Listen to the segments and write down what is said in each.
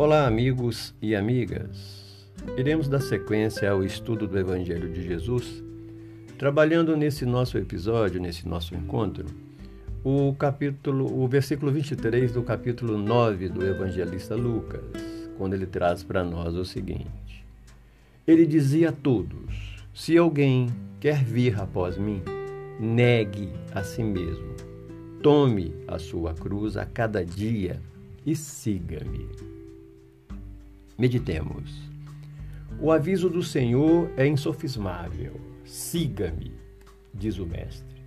Olá, amigos e amigas. Iremos dar sequência ao estudo do Evangelho de Jesus, trabalhando nesse nosso episódio, nesse nosso encontro, o capítulo, o versículo 23 do capítulo 9 do evangelista Lucas, quando ele traz para nós o seguinte: Ele dizia a todos: Se alguém quer vir após mim, negue a si mesmo. Tome a sua cruz a cada dia e siga-me. Meditemos. O aviso do Senhor é insofismável. Siga-me, diz o Mestre.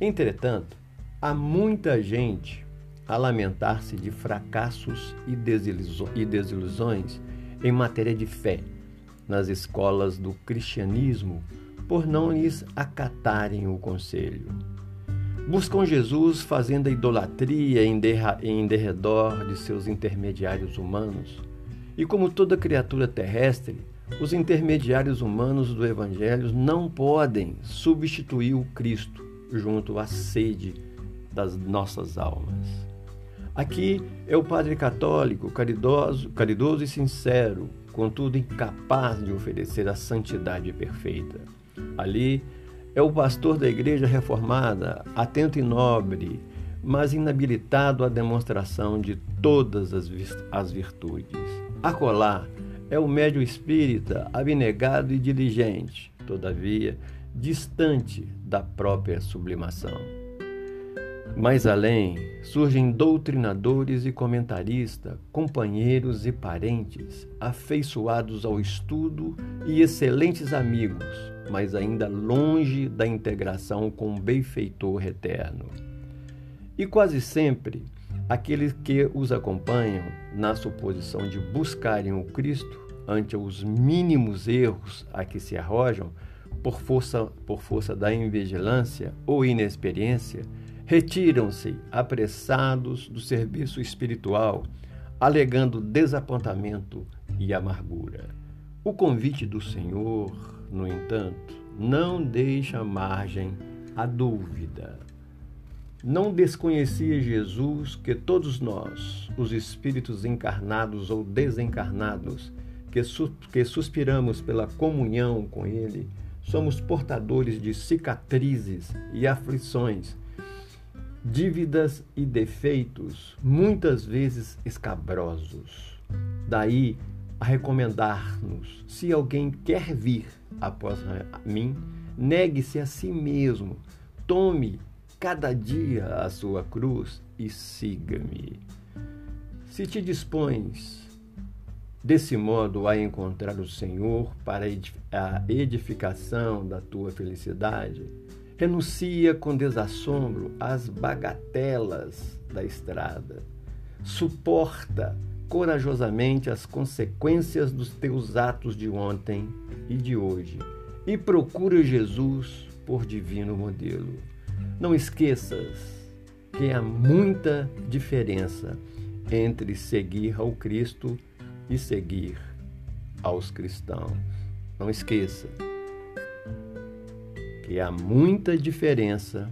Entretanto, há muita gente a lamentar-se de fracassos e desilusões em matéria de fé nas escolas do cristianismo por não lhes acatarem o conselho. Buscam Jesus fazendo a idolatria em derredor de seus intermediários humanos e como toda criatura terrestre, os intermediários humanos do Evangelho não podem substituir o Cristo junto à sede das nossas almas. Aqui é o Padre católico, caridoso, caridoso e sincero, contudo incapaz de oferecer a santidade perfeita. Ali é o pastor da Igreja Reformada, atento e nobre, mas inabilitado à demonstração de todas as virtudes. Acolá é o médio espírita abnegado e diligente, todavia distante da própria sublimação. Mais além, surgem doutrinadores e comentaristas, companheiros e parentes, afeiçoados ao estudo e excelentes amigos, mas ainda longe da integração com o benfeitor eterno. E quase sempre Aqueles que os acompanham na suposição de buscarem o Cristo ante os mínimos erros a que se arrojam, por força, por força da invigilância ou inexperiência, retiram-se apressados do serviço espiritual, alegando desapontamento e amargura. O convite do Senhor, no entanto, não deixa margem à dúvida. Não desconhecia Jesus que todos nós, os espíritos encarnados ou desencarnados, que, su que suspiramos pela comunhão com Ele, somos portadores de cicatrizes e aflições, dívidas e defeitos, muitas vezes escabrosos. Daí a recomendar-nos: se alguém quer vir após mim, negue-se a si mesmo, tome cada dia a sua cruz e siga-me. Se te dispões desse modo a encontrar o Senhor para a edificação da tua felicidade, renuncia com desassombro às bagatelas da estrada. Suporta corajosamente as consequências dos teus atos de ontem e de hoje e procura Jesus por divino modelo. Não esqueças que há muita diferença entre seguir ao Cristo e seguir aos cristãos. Não esqueça que há muita diferença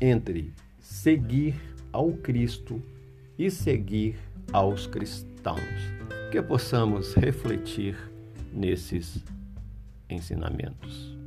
entre seguir ao Cristo e seguir aos cristãos. Que possamos refletir nesses ensinamentos.